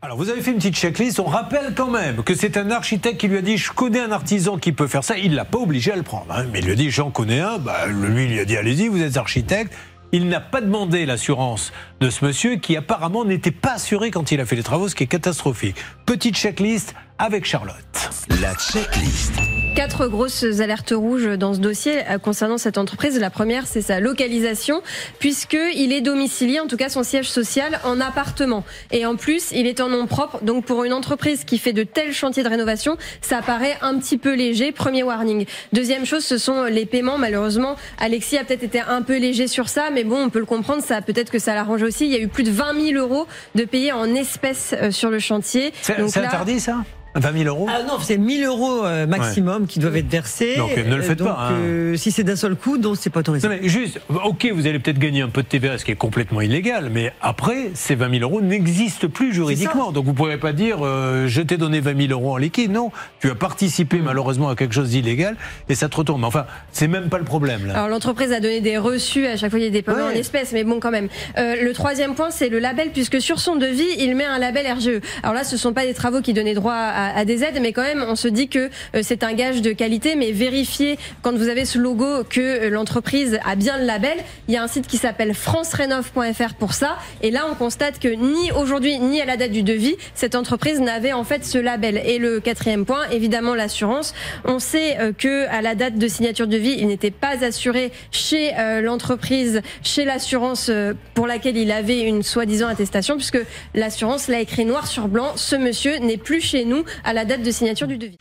Alors, vous avez fait une petite checklist. On rappelle quand même que c'est un architecte qui lui a dit Je connais un artisan qui peut faire ça. Il ne l'a pas obligé à le prendre. hein. Mais il lui a dit J'en connais un. Bah, lui, il lui a dit Allez-y, vous êtes architecte. Il n'a pas demandé l'assurance de ce monsieur qui apparemment n'était pas assuré quand il a fait les travaux, ce qui est catastrophique. Petite checklist avec Charlotte. La checklist. Quatre grosses alertes rouges dans ce dossier euh, concernant cette entreprise. La première, c'est sa localisation, puisqu'il est domicilié, en tout cas son siège social, en appartement. Et en plus, il est en nom propre. Donc pour une entreprise qui fait de tels chantiers de rénovation, ça paraît un petit peu léger. Premier warning. Deuxième chose, ce sont les paiements. Malheureusement, Alexis a peut-être été un peu léger sur ça, mais bon, on peut le comprendre. Ça peut-être que ça l'arrange aussi. Il y a eu plus de 20 000 euros de payés en espèces euh, sur le chantier. C'est interdit, ça? 20 000 euros Ah non, c'est 1000 euros euh, maximum qui doivent être versés. Donc, ne le Euh, faites donc, pas, hein. euh, si c'est d'un seul coup, donc c'est pas autorisé. Non mais juste, ok, vous allez peut-être gagner un peu de TVA, ce qui est complètement illégal, mais après, ces 20 000 euros n'existent plus juridiquement. Donc vous ne pourrez pas dire, euh, je t'ai donné 20 000 euros en liquide. Non, tu as participé malheureusement à quelque chose d'illégal et ça te retourne. Mais Enfin, c'est même pas le problème là. Alors l'entreprise a donné des reçus, à chaque fois il y a des paiements Ouais. en espèces, mais bon quand même. Euh, le troisième point c'est le label, puisque sur son devis il met un label RGE. Alors là ce sont pas des travaux qui donnaient droit à, à des aides, mais quand même on se dit que euh, c'est un gage de qualité, mais vérifiez quand vous avez ce logo que euh, l'entreprise a bien le label. Il y a un site qui s'appelle francerenov.fr pour ça, et là on constate que ni aujourd'hui ni à la date du devis, cette entreprise n'avait en fait ce label. Et le quatrième point, évidemment l'assurance. On sait euh, que à la date de signature de devis, il n'était pas assuré chez l'entreprise, chez l'assurance pour laquelle il avait une soi-disant attestation, puisque l'assurance l'a écrit noir sur blanc. Ce monsieur n'est plus chez nous à la date de signature du devis.